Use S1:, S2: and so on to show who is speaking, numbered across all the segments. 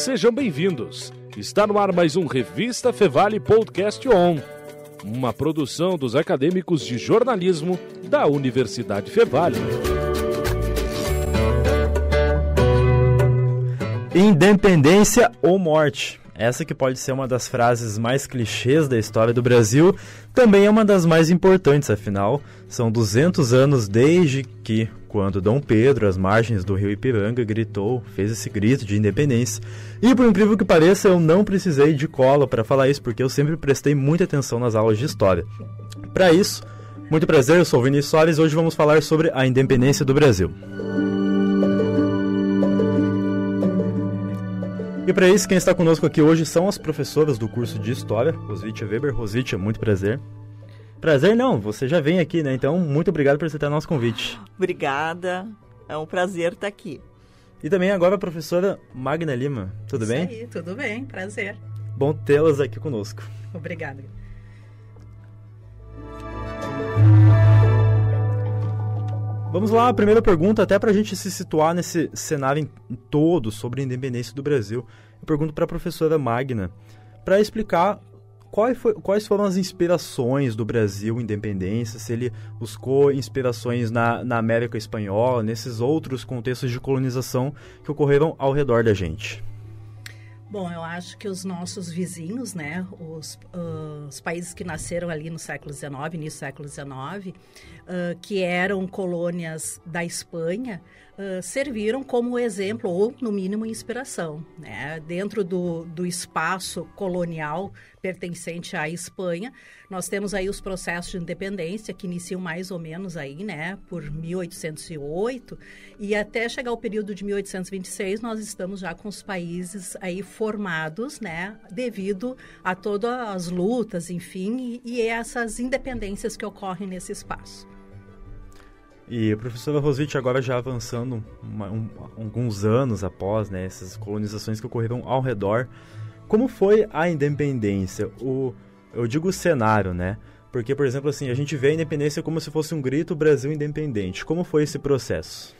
S1: Sejam bem-vindos. Está no ar mais um Revista Fevale Podcast On, uma produção dos acadêmicos de jornalismo da Universidade Fevale.
S2: Independência ou morte? Essa que pode ser uma das frases mais clichês da história do Brasil, também é uma das mais importantes, afinal, são 200 anos desde que, quando Dom Pedro, às margens do rio Ipiranga, gritou, fez esse grito de independência. E por incrível que pareça, eu não precisei de cola para falar isso, porque eu sempre prestei muita atenção nas aulas de história. Para isso, muito prazer, eu sou o Vinícius Soares e hoje vamos falar sobre a independência do Brasil. E para isso, quem está conosco aqui hoje são as professoras do curso de História, Roswitha Weber. Roswitha, muito prazer. Prazer não, você já vem aqui, né? Então, muito obrigado por aceitar nosso convite.
S3: Obrigada, é um prazer estar aqui.
S2: E também agora a professora Magna Lima, tudo
S4: Isso
S2: bem?
S4: Aí, tudo bem, prazer.
S2: Bom tê-las aqui conosco.
S4: Obrigada.
S2: Vamos lá, a primeira pergunta, até para a gente se situar nesse cenário em todo sobre a independência do Brasil. Eu pergunto para a professora Magna, para explicar quais, foram as inspirações do Brasil independência, se ele buscou inspirações na, na América Espanhola, nesses outros contextos de colonização que ocorreram ao redor da gente.
S4: Bom, eu acho que os nossos vizinhos, né, os, uh, os países que nasceram ali no século XIX, início do século XIX, uh, que eram colônias da Espanha, serviram como exemplo ou, no mínimo, inspiração. Né? Dentro do, do espaço colonial pertencente à Espanha, nós temos aí os processos de independência que iniciam mais ou menos aí, né, por 1808 e até chegar ao período de 1826 nós estamos já com os países aí formados, né, devido a todas as lutas, enfim, e, e essas independências que ocorrem nesse espaço.
S2: E a professora Roswitha, agora já avançando uma, um, alguns anos após né, essas colonizações que ocorreram ao redor, como foi a independência? O, eu digo o cenário, né? Porque, por exemplo, assim, a gente vê a independência como se fosse um grito Brasil independente. Como foi esse processo?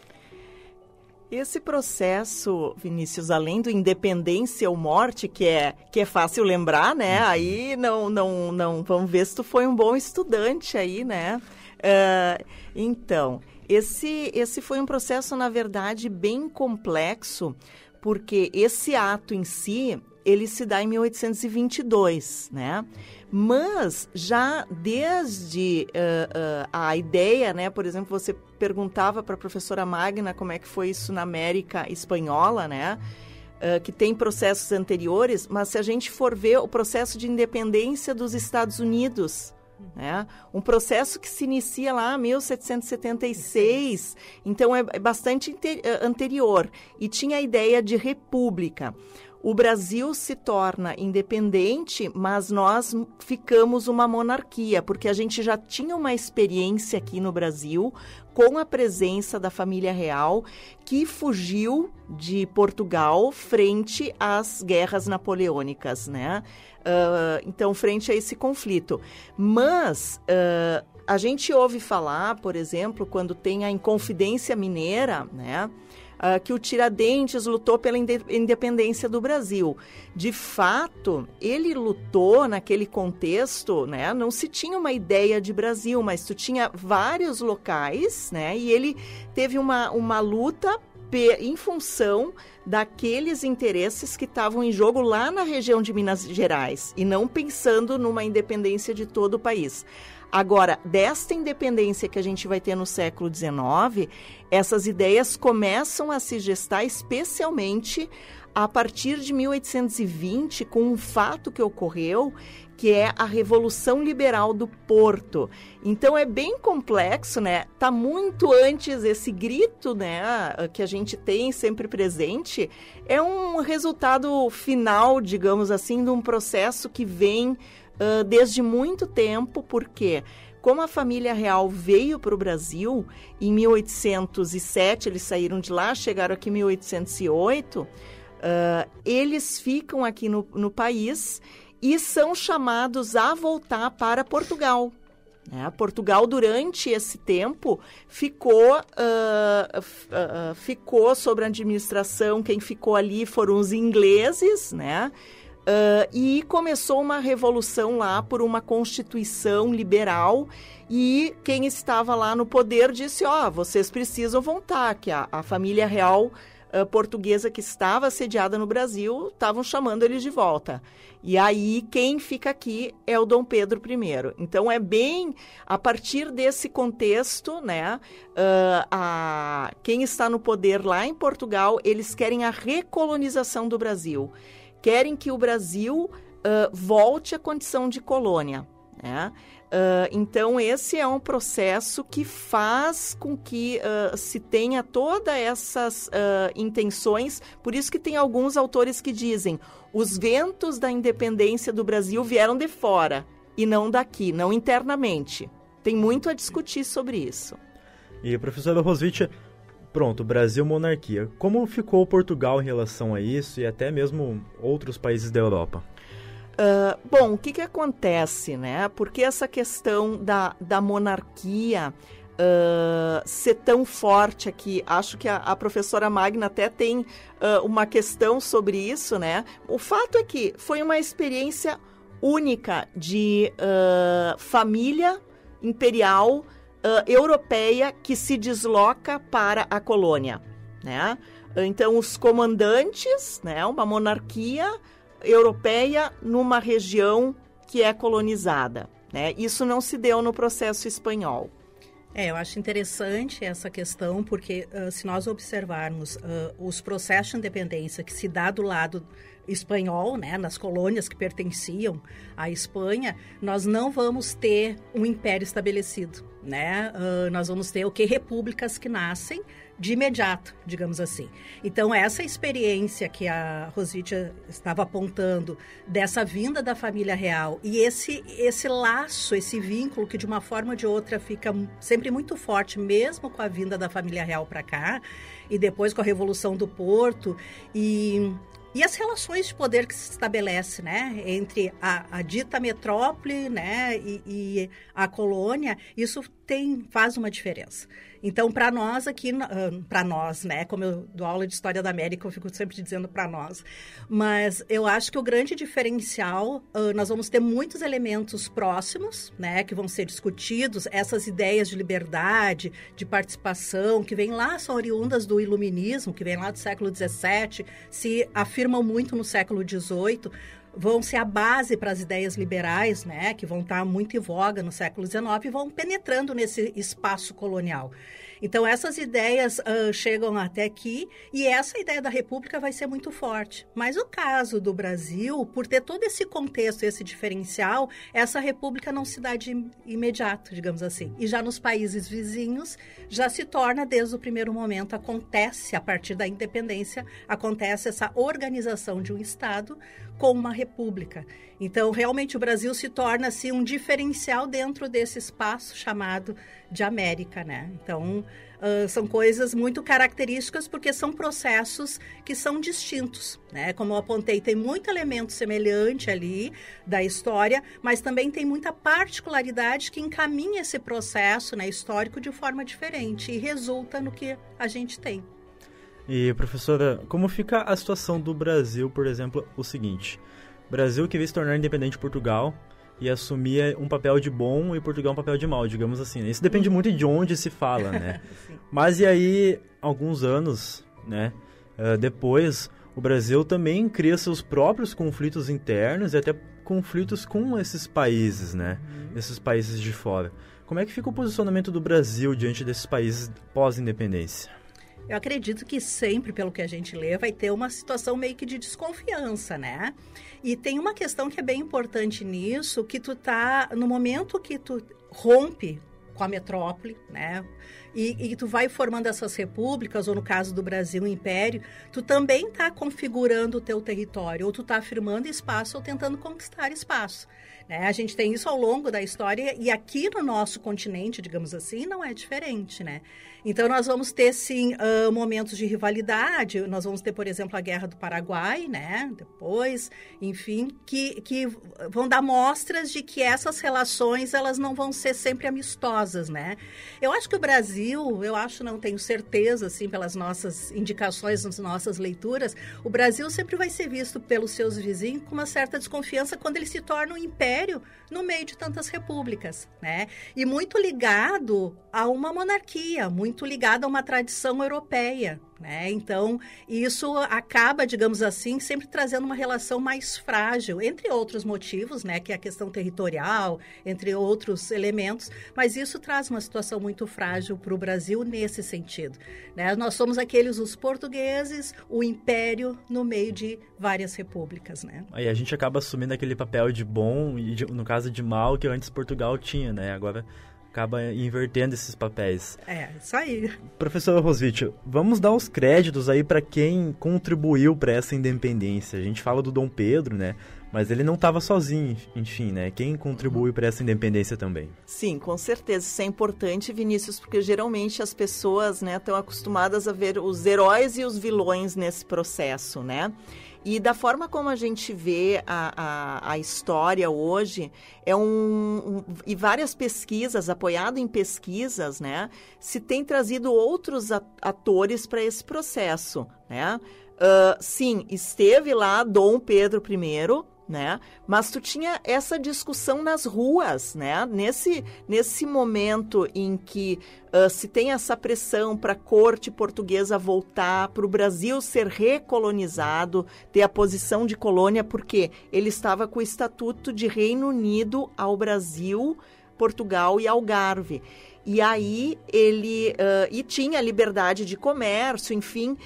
S3: Esse processo, Vinícius, além do independência ou morte, que é, que é fácil lembrar, né? Uhum. Aí não, não, não. Vamos ver se tu foi um bom estudante aí, né? Uh, então, esse, esse foi um processo, na verdade, bem complexo, porque esse ato em si, ele se dá em 1822, né? Mas já desde uh, uh, a ideia, né? Por exemplo, você perguntava para a professora Magna como é que foi isso na América Espanhola, né? Uh, que tem processos anteriores, mas se a gente for ver o processo de independência dos Estados Unidos, né? Um processo que se inicia lá em 1776, então é bastante anterior e tinha a ideia de república o Brasil se torna independente, mas nós ficamos uma monarquia, porque a gente já tinha uma experiência aqui no Brasil com a presença da família real que fugiu de Portugal frente às guerras napoleônicas, né? Uh, então, frente a esse conflito. Mas uh, a gente ouve falar, por exemplo, quando tem a Inconfidência Mineira, né? uh, que o Tiradentes lutou pela independência do Brasil. De fato, ele lutou naquele contexto, né? Não se tinha uma ideia de Brasil, mas tu tinha vários locais, né? E ele teve uma, uma luta em função daqueles interesses que estavam em jogo lá na região de Minas Gerais e não pensando numa independência de todo o país. Agora, desta independência que a gente vai ter no século XIX, essas ideias começam a se gestar especialmente a partir de 1820, com um fato que ocorreu, que é a Revolução Liberal do Porto. Então é bem complexo, né? Tá muito antes esse grito, né, que a gente tem sempre presente, é um resultado final, digamos assim, de um processo que vem uh, desde muito tempo, porque como a família real veio para o Brasil em 1807, eles saíram de lá, chegaram aqui em 1808, uh, eles ficam aqui no, no país e são chamados a voltar para Portugal. Né? Portugal, durante esse tempo, ficou, uh, uh, ficou sobre a administração, quem ficou ali foram os ingleses, né? Uh, e começou uma revolução lá por uma constituição liberal e quem estava lá no poder disse, ó, oh, vocês precisam voltar, que a, a família real uh, portuguesa que estava sediada no Brasil estavam chamando eles de volta. E aí quem fica aqui é o Dom Pedro I. Então é bem a partir desse contexto, né? Uh, a, quem está no poder lá em Portugal, eles querem a recolonização do Brasil querem que o Brasil uh, volte à condição de colônia. Né? Uh, então, esse é um processo que faz com que uh, se tenha todas essas uh, intenções. Por isso que tem alguns autores que dizem os ventos da independência do Brasil vieram de fora e não daqui, não internamente. Tem muito a discutir sobre isso.
S2: E, professora Roswitha, Pronto, Brasil monarquia. Como ficou Portugal em relação a isso e até mesmo outros países da Europa?
S3: Uh, bom, o que, que acontece, né? Porque essa questão da, da monarquia uh, ser tão forte aqui, acho que a, a professora Magna até tem uh, uma questão sobre isso, né? O fato é que foi uma experiência única de família imperial europeia que se desloca para a colônia, né? Então, os comandantes, né, uma monarquia europeia numa região que é colonizada. Né? Isso não se deu no processo espanhol.
S4: É, eu acho interessante essa questão, porque uh, se nós observarmos uh, os processos de independência que se dá do lado espanhol, né, nas colônias que pertenciam à Espanha, nós não vamos ter um império estabelecido, né? Uh, nós vamos ter o que repúblicas que nascem de imediato, digamos assim. Então, essa experiência que a Roswitha estava apontando dessa vinda da família real e esse, esse laço, esse vínculo que de uma forma ou de outra fica sempre muito forte, mesmo com a vinda da família real para cá e depois com a Revolução do Porto e e as relações de poder que se estabelece, né, entre a, a dita metrópole, né, e, e, a colônia, isso tem faz uma diferença. Então, para nós aqui, para nós, né? Como eu dou aula de História da América, eu fico sempre dizendo para nós. Mas eu acho que o grande diferencial, uh, nós vamos ter muitos elementos próximos, né? Que vão ser discutidos, essas ideias de liberdade, de participação, que vêm lá, são oriundas do iluminismo, que vem lá do século XVII, se afirmam muito no século XVIII, vão ser a base para as ideias liberais, né, que vão estar muito em voga no século XIX e vão penetrando nesse espaço colonial. Então, essas ideias uh, chegam até aqui e essa ideia da República vai ser muito forte. Mas o caso do Brasil, por ter todo esse contexto, esse diferencial, essa República não se dá de imediato, digamos assim. E já nos países vizinhos, já se torna desde o primeiro momento, acontece, a partir da independência, acontece essa organização de um Estado com uma república. Então, realmente, o Brasil se torna assim, um diferencial dentro desse espaço chamado de América. Né? Então, uh, são coisas muito características porque são processos que são distintos. Né? Como eu apontei, tem muito elemento semelhante ali da história, mas também tem muita particularidade que encaminha esse processo né, histórico de forma diferente e resulta no que a gente tem.
S2: E, professora, como fica a situação do Brasil, por exemplo, o seguinte? Brasil que veio se tornar independente de Portugal e assumir um papel de bom e Portugal um papel de mal, digamos assim. Né? Isso depende uhum. muito de onde se fala, né? Mas e aí, alguns anos, né, uh, depois, o Brasil também cria seus próprios conflitos internos e até conflitos com esses países, né? Uhum. Esses países de fora. Como é que fica o posicionamento do Brasil diante desses países pós-independência?
S4: Eu acredito que sempre, pelo que a gente lê, vai ter uma situação meio que de desconfiança, né? E tem uma questão que é bem importante nisso, que tu tá, no momento que tu rompe com a metrópole, né? E, e, tu vai formando essas repúblicas, ou no caso do Brasil, o Império, tu também está configurando o teu território, ou tu está afirmando espaço ou tentando conquistar espaço. Né? A gente tem isso ao longo da história e aqui no nosso continente, digamos assim, não é diferente, né? Então, nós vamos ter, sim, uh, momentos de rivalidade. Nós vamos ter, por exemplo, a Guerra do Paraguai, né? Depois, enfim, que, que vão dar mostras de que essas relações, elas não vão ser sempre amistosas, né? Eu acho que o Brasil, eu acho, não tenho certeza, assim, pelas nossas indicações, nas nossas leituras, o Brasil sempre vai ser visto pelos seus vizinhos com uma certa desconfiança quando ele se torna um império no meio de tantas repúblicas, né? E muito ligado a uma monarquia, muito ligado a uma tradição europeia, né? Então, isso acaba, digamos assim, sempre trazendo uma relação mais frágil, entre outros motivos, né? que é a questão territorial, entre outros elementos, mas isso traz uma situação muito frágil para o Brasil nesse sentido. Né? Nós somos aqueles, os portugueses, o império no meio de várias repúblicas. Né?
S2: Aí a gente acaba assumindo aquele papel de bom e, de, no caso, de mal que antes Portugal tinha, né? Agora acaba invertendo esses papéis.
S4: É, isso aí.
S2: Professor Rosvitch, vamos dar os créditos aí para quem contribuiu para essa independência. A gente fala do Dom Pedro, né? Mas ele não estava sozinho, enfim, né? Quem contribuiu para essa independência também?
S3: Sim, com certeza. Isso é importante, Vinícius, porque geralmente as pessoas né, estão acostumadas a ver os heróis e os vilões nesse processo, né? E da forma como a gente vê a, a, a história hoje, é um, um, E várias pesquisas, apoiado em pesquisas, né? Se tem trazido outros atores para esse processo, né? Uh, sim, esteve lá Dom Pedro I, né? Mas tu tinha essa discussão nas ruas, né? Nesse, nesse momento em que uh, se tem essa pressão para a corte portuguesa voltar, para o Brasil ser recolonizado, ter a posição de colônia, porque ele estava com o Estatuto de Reino Unido ao Brasil, Portugal e Algarve. E aí ele uh, e tinha liberdade de comércio, enfim,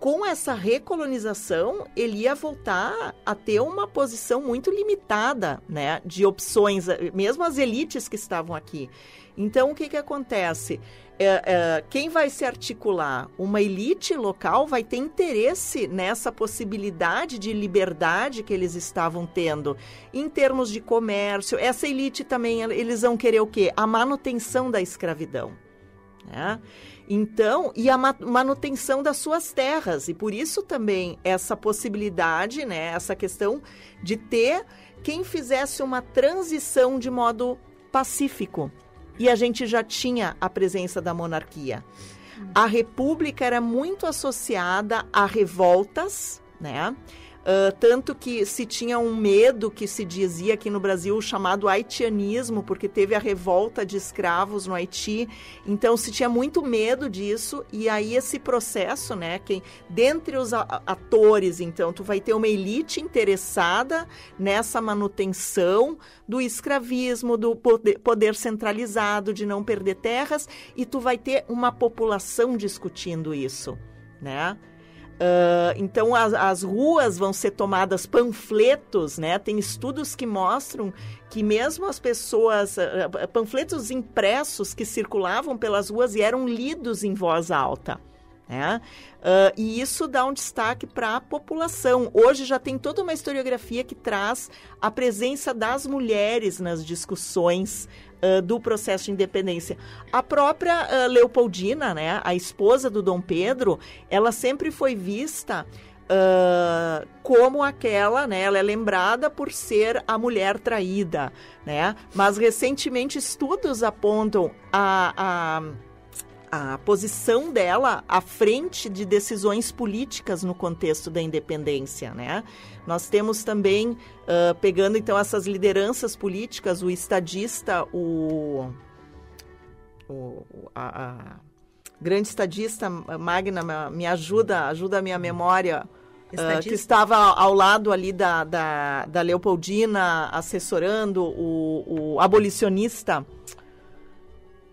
S3: com essa recolonização, ele ia voltar a ter uma posição muito limitada, né, de opções, mesmo as elites que estavam aqui. Então, o que que acontece? É, é, quem vai se articular? Uma elite local vai ter interesse nessa possibilidade de liberdade que eles estavam tendo em termos de comércio. Essa elite também, eles vão querer o quê? A manutenção da escravidão. Né? Então, e a manutenção das suas terras. E por isso também essa possibilidade, né, essa questão de ter quem fizesse uma transição de modo pacífico. E a gente já tinha a presença da monarquia. A república era muito associada a revoltas, né? Uh, tanto que se tinha um medo que se dizia aqui no Brasil chamado haitianismo, porque teve a revolta de escravos no Haiti. Então se tinha muito medo disso, e aí esse processo, né? Quem, dentre os atores, então, tu vai ter uma elite interessada nessa manutenção do escravismo, do poder, poder centralizado, de não perder terras, e tu vai ter uma população discutindo isso, né? Uh, então as, as, ruas vão ser tomadas panfletos, né? Tem estudos que mostram que mesmo as pessoas, uh, panfletos impressos que circulavam pelas ruas e eram lidos em voz alta. Né? Uh, e isso dá um destaque para a população. Hoje já tem toda uma historiografia que traz a presença das mulheres nas discussões uh, do processo de independência. A própria uh, Leopoldina, né, a esposa do Dom Pedro, ela sempre foi vista Uh, como aquela, né? Ela é lembrada por ser a mulher traída, né? Mas recentemente estudos apontam a, a a posição dela à frente de decisões políticas no contexto da independência, né? Nós temos também, uh, pegando então essas lideranças políticas, o estadista, o, o a, a, grande estadista Magna, me ajuda, ajuda a minha memória, uh, que estava ao lado ali da, da, da Leopoldina, assessorando o, o abolicionista.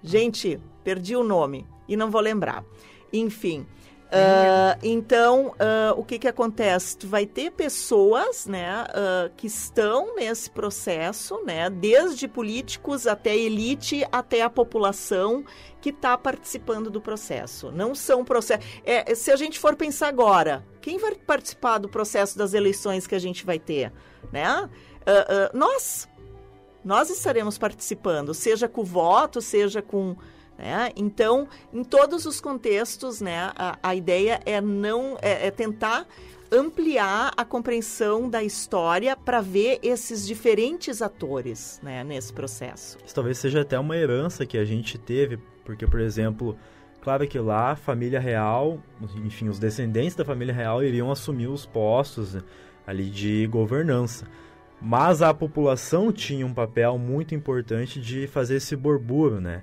S3: Gente, perdi o nome e não vou lembrar. Enfim. Uh, então, uh, o que, que acontece? Tu vai ter pessoas né, uh, que estão nesse processo, né, desde políticos até elite, até a população que está participando do processo. Não são processos. É, se a gente for pensar agora, quem vai participar do processo das eleições que a gente vai ter? Né? nós, nós estaremos participando, seja com voto, seja com né? Então, em todos os contextos, né, a, a ideia é não é, é tentar ampliar a compreensão da história para ver esses diferentes atores né, nesse processo.
S2: Isso talvez seja até uma herança que a gente teve, porque, por exemplo, claro que lá a família real, enfim, os descendentes da família real iriam assumir os postos ali de governança. Mas a população tinha um papel muito importante de fazer esse borburo, né?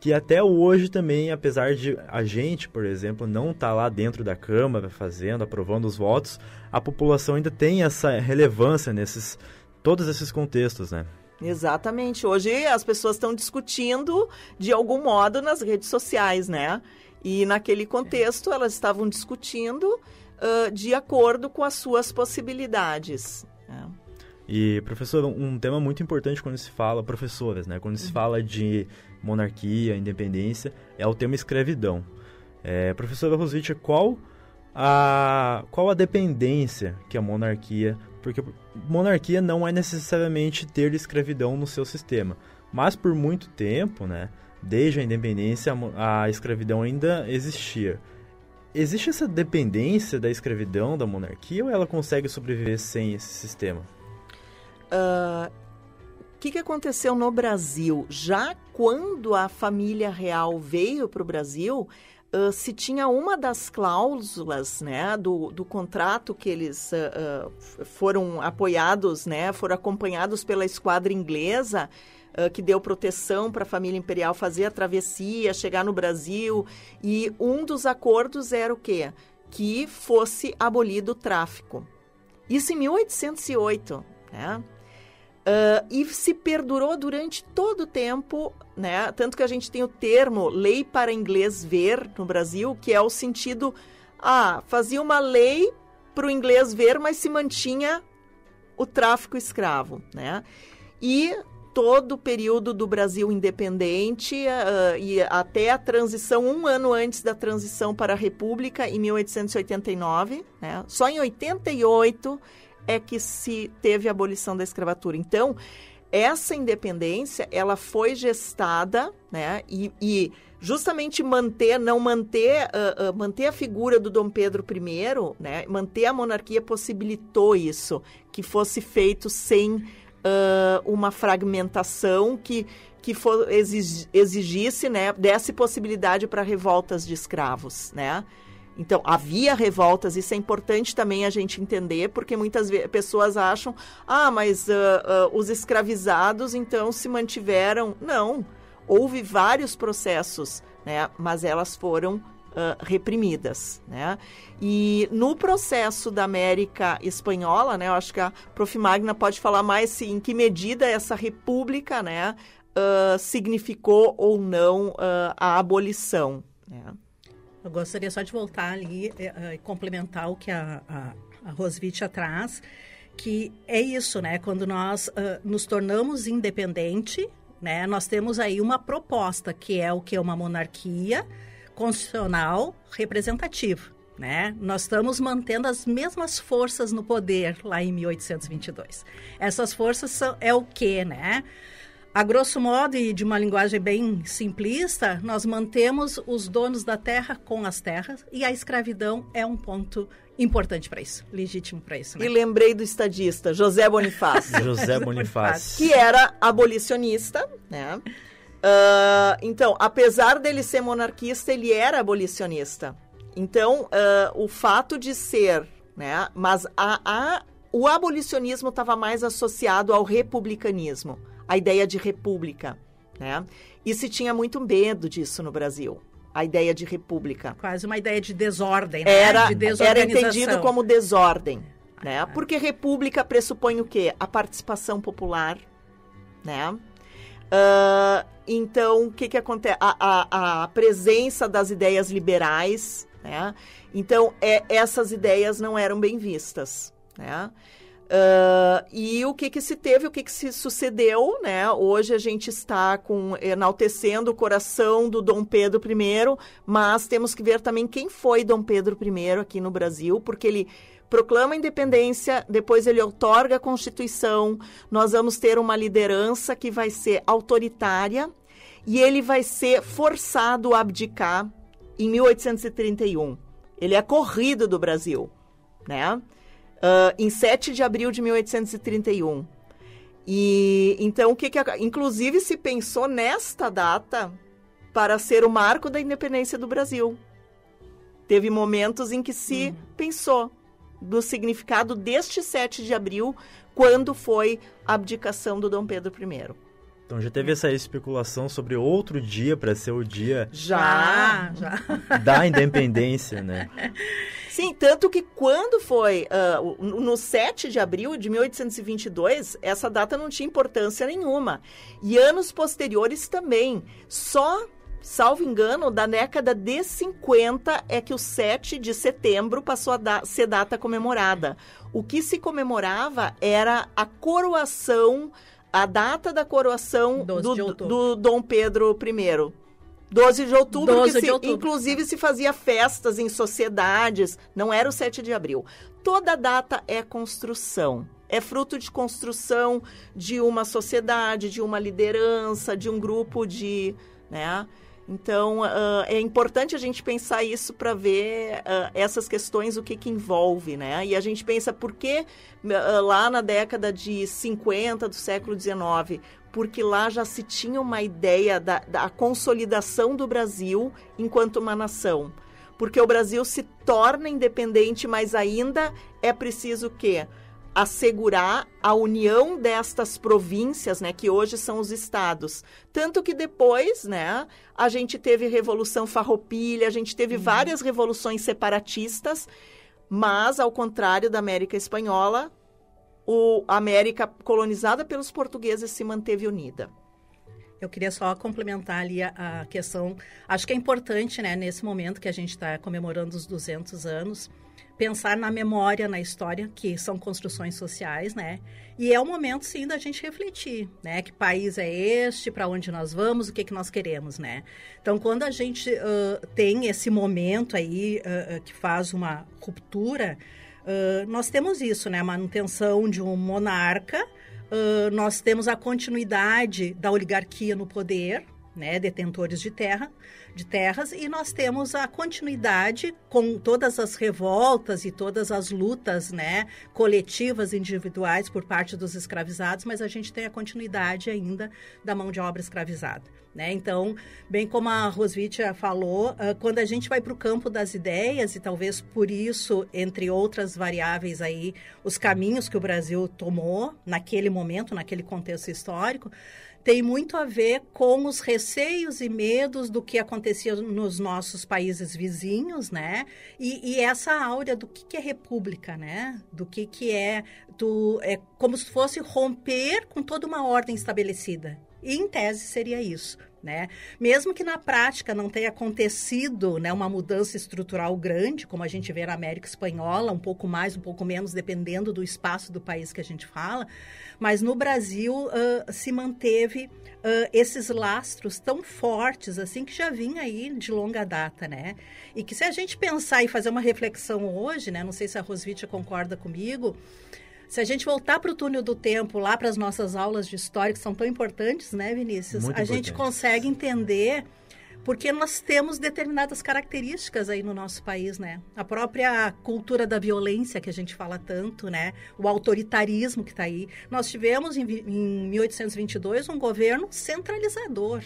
S2: que até hoje também, apesar de a gente, por exemplo, não estar tá lá dentro da Câmara fazendo, aprovando os votos, a população ainda tem essa relevância nesses todos esses contextos, né?
S3: Exatamente. Hoje as pessoas estão discutindo de algum modo nas redes sociais, né? E naquele contexto elas estavam discutindo uh, de acordo com as suas possibilidades. Né?
S2: E, professor, um tema muito importante quando se fala, professoras, né? Quando se uhum. fala de monarquia, independência, é o tema escravidão. É, professora Roswitha, qual a, qual a dependência que a monarquia... Porque monarquia não é necessariamente ter escravidão no seu sistema. Mas por muito tempo, né? Desde a independência, a, a escravidão ainda existia. Existe essa dependência da escravidão da monarquia ou ela consegue sobreviver sem esse sistema?
S3: O ah, que, que aconteceu no Brasil? Já quando a família real veio para o Brasil, uh, se tinha uma das cláusulas né, do, do contrato que eles uh, foram apoiados, né, foram acompanhados pela esquadra inglesa, que deu proteção para a família imperial fazer a travessia, chegar no Brasil. E um dos acordos era o quê? Que fosse abolido o tráfico. Isso em 1808. Né? Uh, e se perdurou durante todo o tempo, né? Tanto que a gente tem o termo lei para inglês ver no Brasil, que é o sentido, ah, fazia uma lei para o inglês ver, mas se mantinha o tráfico escravo, né? E todo o período do Brasil independente uh, e até a transição, um ano antes da transição para a República, em 1889, né? Só em 88 é que se teve a abolição da escravatura. Então, essa independência, ela foi gestada, né? E, e justamente manter, não manter, uh, uh, manter a figura do Dom Pedro I, né? Manter a monarquia possibilitou isso, que fosse feito sem uh, uma fragmentação que que for, exigisse, né, desse possibilidade para revoltas de escravos, né? Então, havia revoltas, isso é importante também a gente entender, porque muitas pessoas acham, ah, mas uh, uh, os escravizados então se mantiveram. Não, houve vários processos, né, mas elas foram uh, reprimidas, né? E no processo da América Espanhola, né, eu acho que a Prof. Magna pode falar mais se, em que medida essa república, né, significou ou não a abolição, né?
S4: Eu gostaria só de voltar ali e, uh, complementar o que a, a, a Rosvitha traz, que é isso, né? Quando nós uh, nos tornamos independente, né? Nós temos aí uma proposta que é o que é uma monarquia constitucional representativa. Né? Nós estamos mantendo as mesmas forças no poder lá em 1822. Essas forças são, é o que, né? A grosso modo e de uma linguagem bem simplista, nós mantemos os donos da terra com as terras e a escravidão é um ponto importante para isso, legítimo para isso.
S3: Né? E lembrei do estadista José Bonifácio.
S2: José Bonifácio.
S3: Que era abolicionista, né? Uh, então, apesar dele ser monarquista, ele era abolicionista. Então, uh, o fato de ser, né? Mas a, a o abolicionismo estava mais associado ao republicanismo a ideia de república, né? E se tinha muito medo disso no Brasil, a ideia de república.
S4: Quase uma ideia de desordem, né?
S3: Era,
S4: de
S3: era entendido como desordem, né? Ah. Porque república pressupõe o quê? A participação popular, né? Uh, então, o que que acontece? A, a, a, presença das ideias liberais, né? Então, é, essas ideias não eram bem vistas, né? Uh, e o que, que se teve, o que, que se sucedeu, né? Hoje a gente está com enaltecendo o coração do Dom Pedro I, mas temos que ver também quem foi Dom Pedro I aqui no Brasil, porque ele proclama a independência, depois ele outorga a Constituição, nós vamos ter uma liderança que vai ser autoritária e ele vai ser forçado a abdicar em 1831. Ele é corrido do Brasil, né? Uh, em 7 de abril de 1831. E então o que, que inclusive se pensou nesta data para ser o marco da independência do Brasil. Teve momentos em que se uhum. pensou do significado deste 7 de abril, quando foi a abdicação do Dom Pedro I.
S2: Então já teve essa especulação sobre outro dia para ser o dia
S3: já, já
S2: da independência, né?
S3: Sim, tanto que quando foi uh, no 7 de abril de 1822, essa data não tinha importância nenhuma. E anos posteriores também. Só salvo engano, da década de 50 é que o 7 de setembro passou a da ser data comemorada. O que se comemorava era a coroação, a data da coroação do, do Dom Pedro I. 12 de outubro, 12 que se, outubro. inclusive se fazia festas em sociedades, não era o 7 de abril. Toda data é construção. É fruto de construção de uma sociedade, de uma liderança, de um grupo de. Né? Então, uh, é importante a gente pensar isso para ver uh, essas questões, o que, que envolve, né? E a gente pensa por que uh, lá na década de 50 do século XIX, porque lá já se tinha uma ideia da, da consolidação do Brasil enquanto uma nação. Porque o Brasil se torna independente, mas ainda é preciso quê? assegurar a união destas províncias, né, que hoje são os estados. Tanto que depois, né, a gente teve Revolução Farroupilha, a gente teve uhum. várias revoluções separatistas, mas ao contrário da América Espanhola, o, a América colonizada pelos portugueses se manteve unida.
S4: Eu queria só complementar ali a, a questão. Acho que é importante, né, nesse momento que a gente está comemorando os 200 anos, pensar na memória, na história, que são construções sociais, né? E é o momento, sim, da gente refletir, né? Que país é este, para onde nós vamos, o que, que nós queremos, né? Então, quando a gente uh, tem esse momento aí uh, que faz uma ruptura, uh, nós temos isso, né? A manutenção de um monarca, nós temos a continuidade da oligarquia no poder, né? Detentores de terra, de terras e nós temos a continuidade com todas as revoltas e todas as lutas, né, coletivas individuais por parte dos escravizados, mas a gente tem a continuidade ainda da mão de obra escravizada. Né? Então, bem como a Rosvitia falou, uh, quando a gente vai para o campo das ideias, e talvez por isso, entre outras variáveis aí, os caminhos que o Brasil tomou naquele momento, naquele contexto histórico, tem muito a ver com os receios e medos do que acontecia nos nossos países vizinhos, né? E, e essa áurea do que, que, é república, né? Do que, que é, do, é como se fosse romper com toda uma ordem estabelecida. E, em tese, seria isso. Né? Mesmo que na prática não tenha acontecido né, uma mudança estrutural grande, como a gente vê na América Espanhola, um pouco mais, um pouco menos, dependendo do espaço do país que a gente fala, mas no Brasil uh, se manteve uh, esses lastros tão fortes assim que já vinha aí de longa data, né? E que se a gente pensar e fazer uma reflexão hoje, né? Não sei se a Rosvita concorda comigo, se a gente voltar para o túnel do tempo, lá para as nossas aulas de história, que são tão importantes, né, Vinícius? Muito a importante. gente consegue entender porque nós temos determinadas características aí no nosso país, né? A própria cultura da violência que a gente fala tanto, né? O autoritarismo que está aí. Nós tivemos em, em 1822 um governo centralizador.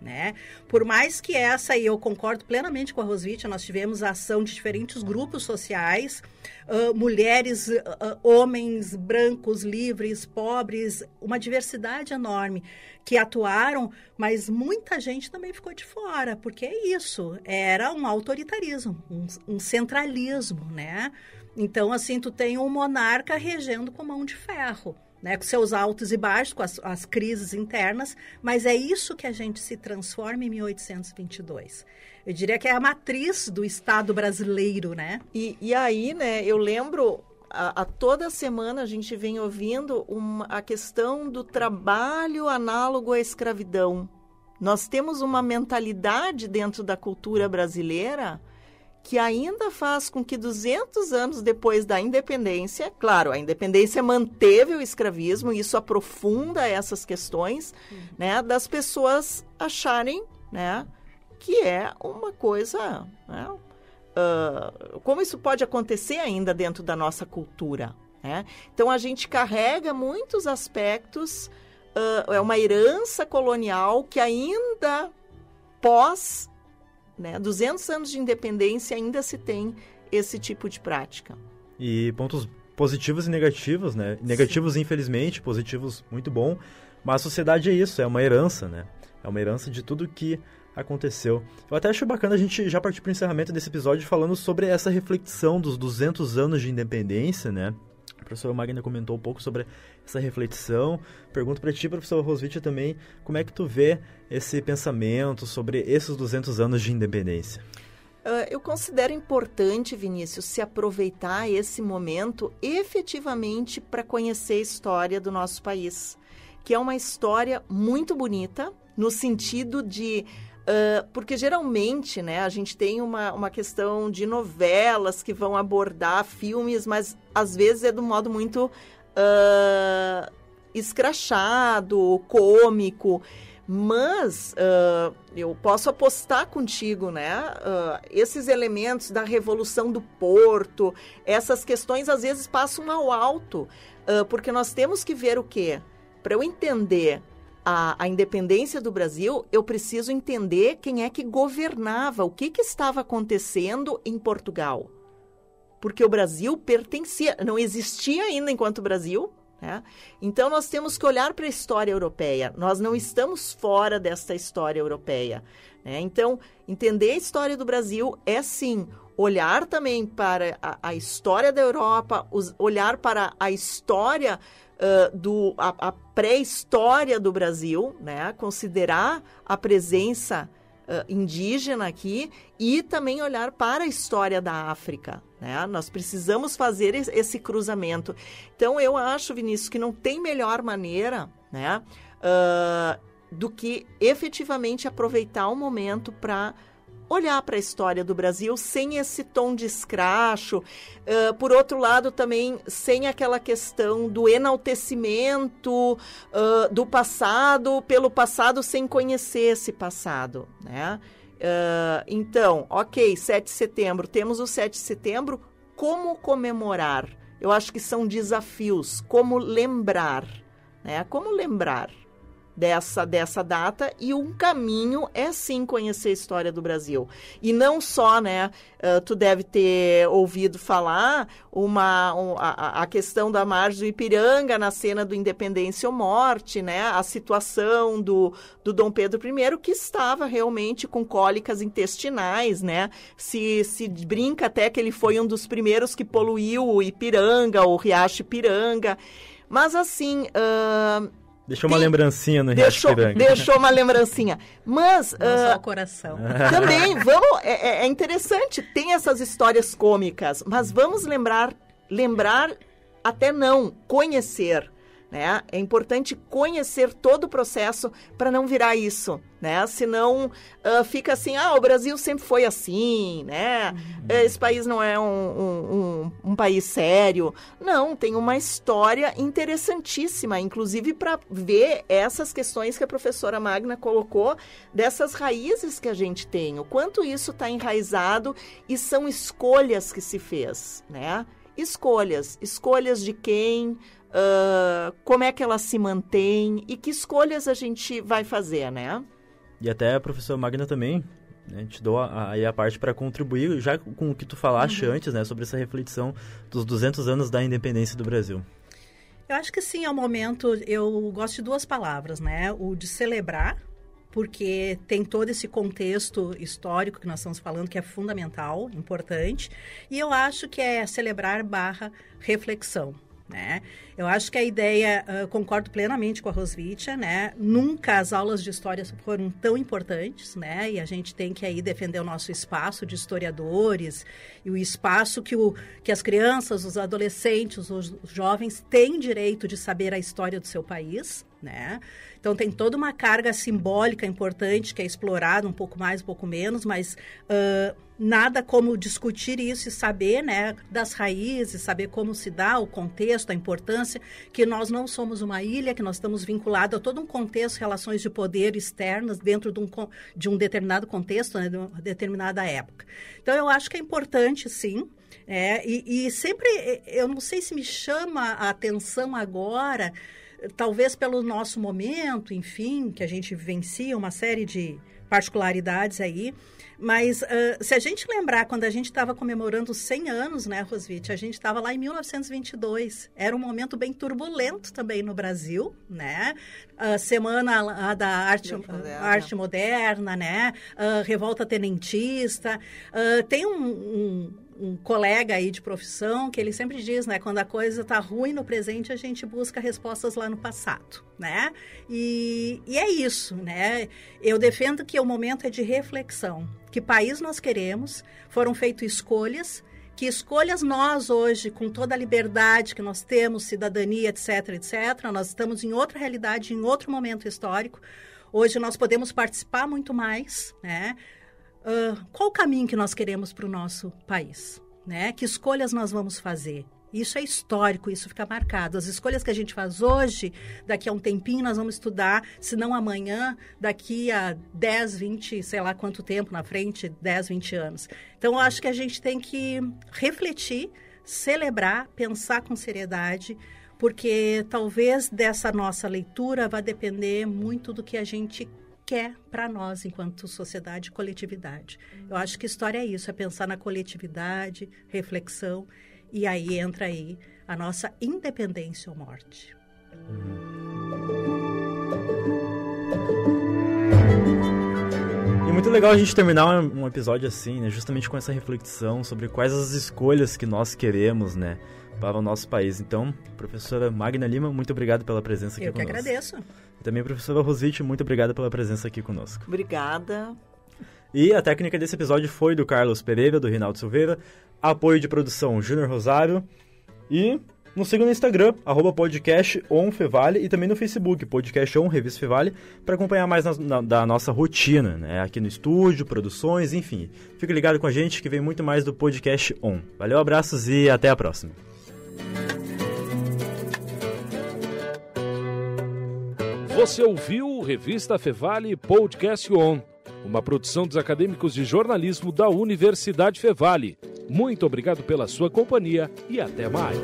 S4: Né? Por mais que essa, e eu concordo plenamente com a Rosvita, nós tivemos a ação de diferentes grupos sociais, uh, mulheres, uh, homens brancos, livres, pobres, uma diversidade enorme que atuaram, mas muita gente também ficou de fora, porque é isso, era um autoritarismo, um, um centralismo, né? Então, assim, tu tem um monarca regendo com mão de ferro né, com seus altos e baixos, com as, as, crises internas, mas é isso que a gente se transforma em 1822. Eu diria que é a matriz do Estado brasileiro, né?
S3: E, e aí, né, eu lembro a, a, toda semana a gente vem ouvindo uma, a questão do trabalho análogo à escravidão. Nós temos uma mentalidade dentro da cultura brasileira que ainda faz com que 200 anos depois da independência, claro, a independência manteve o escravismo, e isso aprofunda essas questões, uhum. né, das pessoas acharem, né, que é uma coisa, né, uh, como isso pode acontecer ainda dentro da nossa cultura, né? Então a gente carrega muitos aspectos, uh, é uma herança colonial que ainda pós né? 200 anos de independência ainda se tem esse tipo de prática.
S2: E pontos positivos e negativos, né? Negativos, Sim. infelizmente, positivos, muito bom. Mas a sociedade é isso, é uma herança, né? É uma herança de tudo que aconteceu. Eu até acho bacana a gente já partir para o encerramento desse episódio falando sobre essa reflexão dos 200 anos de independência, né? Professora Magna comentou um pouco sobre essa reflexão. Pergunto para ti, professor Roswitha, também, como é que tu vê esse pensamento sobre esses 200 anos de independência?
S3: Uh, eu considero importante, Vinícius, se aproveitar esse momento efetivamente para conhecer a história do nosso país, que é uma história muito bonita, no sentido de Uh, porque geralmente, né, a gente tem uma, uma questão de novelas que vão abordar filmes, mas às vezes é de um modo muito uh, escrachado, cômico. Mas uh, eu posso apostar contigo, né? esses elementos da Revolução do Porto, essas questões às vezes passam ao alto, porque nós temos que ver o quê? Para eu entender a, a, independência do Brasil, eu preciso entender quem é que governava, o que, que estava acontecendo em Portugal. Porque o Brasil pertencia, não existia ainda enquanto Brasil. Né? Então, nós temos que olhar para a história europeia. Nós não estamos fora desta história europeia. Né? Então, entender a história do Brasil é sim olhar também para a, a história da Europa, os, olhar para a história do a, a pré-história do Brasil, né? Considerar a presença uh, indígena aqui e também olhar para a história da África, né? Nós precisamos fazer esse cruzamento. Então eu acho, Vinícius, que não tem melhor maneira, né? Uh, do que efetivamente aproveitar o momento para olhar para a história do Brasil sem esse tom de escracho. Uh, por outro lado, também sem aquela questão do enaltecimento uh, do passado pelo passado sem conhecer esse passado, né? Uh, então, ok, 7 de setembro, temos o 7 de setembro, como comemorar? Eu acho que são desafios, como lembrar, né? Como lembrar? Dessa, dessa data. E um caminho é sim conhecer a história do Brasil. E não só, né, uh, tu deve ter ouvido falar uma, um, a, a, questão da margem do Ipiranga na cena do Independência ou Morte, né, a situação do, do Dom Pedro I, que estava realmente com cólicas intestinais, né, se, se brinca até que ele foi um dos primeiros que poluiu o Ipiranga, o Riacho Ipiranga, mas assim... Uh,
S2: Deixou uma lembrancinha no
S3: deixou. Deixou uma lembrancinha. Mas.
S4: Não uh, só o coração.
S3: Também, vamos. É, é, é, interessante, tem essas histórias cômicas, mas vamos lembrar, lembrar até não, conhecer. Né? É importante conhecer todo o processo para não virar isso, né? Senão uh, fica assim, ah, o Brasil sempre foi assim, né? Uhum. Esse país não é um, um, um, um, país sério. Não, tem uma história interessantíssima, inclusive para ver essas questões que a professora Magna colocou, dessas raízes que a gente tem, o quanto isso está enraizado e são escolhas que se fez, né? Escolhas, escolhas de quem, uh, como é que ela se mantém e que escolhas a gente vai fazer, né?
S2: E até a professora Magna também, né, te dou aí a, a, parte para contribuir, já com o que tu falaste uhum. antes, né, sobre essa reflexão dos 200 anos da independência do Brasil.
S4: Eu acho que sim, é um momento, eu gosto de duas palavras, né, o de celebrar, porque tem todo esse contexto histórico que nós estamos falando que é fundamental, importante, e eu acho que é celebrar barra reflexão né? Eu acho que a ideia, uh, concordo plenamente com a Rosvitia, né? Nunca as aulas de história foram tão importantes, né? E a gente tem que aí defender o nosso espaço de historiadores e o espaço que, o, que as crianças, os adolescentes, os jovens têm direito de saber a história do seu país, né? Então tem toda uma carga simbólica importante que é explorada um pouco mais, um pouco menos, mas uh, nada como discutir isso e saber, né, das raízes, saber como se dá o contexto, a importância que nós não somos uma ilha, que nós estamos vinculados a todo um contexto, relações de poder externas dentro de um, de um determinado contexto, né, de uma determinada época. Então eu acho que é importante, sim. É, e, e sempre, eu não sei se me chama a atenção agora, talvez pelo nosso momento, enfim, que a gente vivencia uma série de particularidades aí. Mas uh, se a gente lembrar, quando a gente estava comemorando 100 anos, né, Rosvite? A gente estava lá em 1922. Era um momento bem turbulento também no Brasil, né? A semana da arte moderna, arte moderna né? Uh, revolta tenentista. Uh, tem um, um um colega aí de profissão que ele sempre diz, né, quando a coisa está ruim no presente, a gente busca respostas lá no passado, né? E, e é isso, né? Eu defendo que o momento é de reflexão. Que país nós queremos? Foram feitas escolhas. Que escolhas nós hoje, com toda a liberdade que nós temos, cidadania, etc, etc, nós estamos em outra realidade, em outro momento histórico. Hoje nós podemos participar muito mais, né? Uh, qual o caminho que nós queremos para o nosso país, né? Que escolhas nós vamos fazer? Isso é histórico, isso fica marcado. As escolhas que a gente faz hoje, daqui a um tempinho nós vamos estudar, se não amanhã, daqui a 10, 20, sei lá quanto tempo na frente, 10, 20 anos. Então, eu acho que a gente tem que refletir, celebrar, pensar com seriedade, porque talvez dessa nossa leitura vá depender muito do que a gente quer para nós enquanto sociedade e coletividade. Eu acho que história é isso, é pensar na coletividade, reflexão, e aí entra aí a nossa independência ou morte.
S2: E muito legal a gente terminar um episódio assim, né, justamente com essa reflexão sobre quais as escolhas que nós queremos, né, para o nosso país. Então, professora Magna Lima, muito obrigado pela presença aqui
S4: Eu
S2: conosco.
S4: Eu que agradeço.
S2: E também, professora Rosite, muito obrigada pela presença aqui conosco.
S3: Obrigada.
S2: E a técnica desse episódio foi do Carlos Pereira, do Rinaldo Silveira, apoio de produção Júnior Rosário e nos siga no Instagram, arroba podcast Fevale e também no Facebook, podcast on Revista Fevale, para acompanhar mais na, na, da nossa rotina, né? Aqui no estúdio, produções, enfim. Fique ligado com a gente que vem muito mais do podcast on. Valeu, abraços e até a próxima.
S1: Você ouviu Revista Fevale Podcast On, uma produção dos acadêmicos de jornalismo da Universidade Fevale. Muito obrigado pela sua companhia e até mais.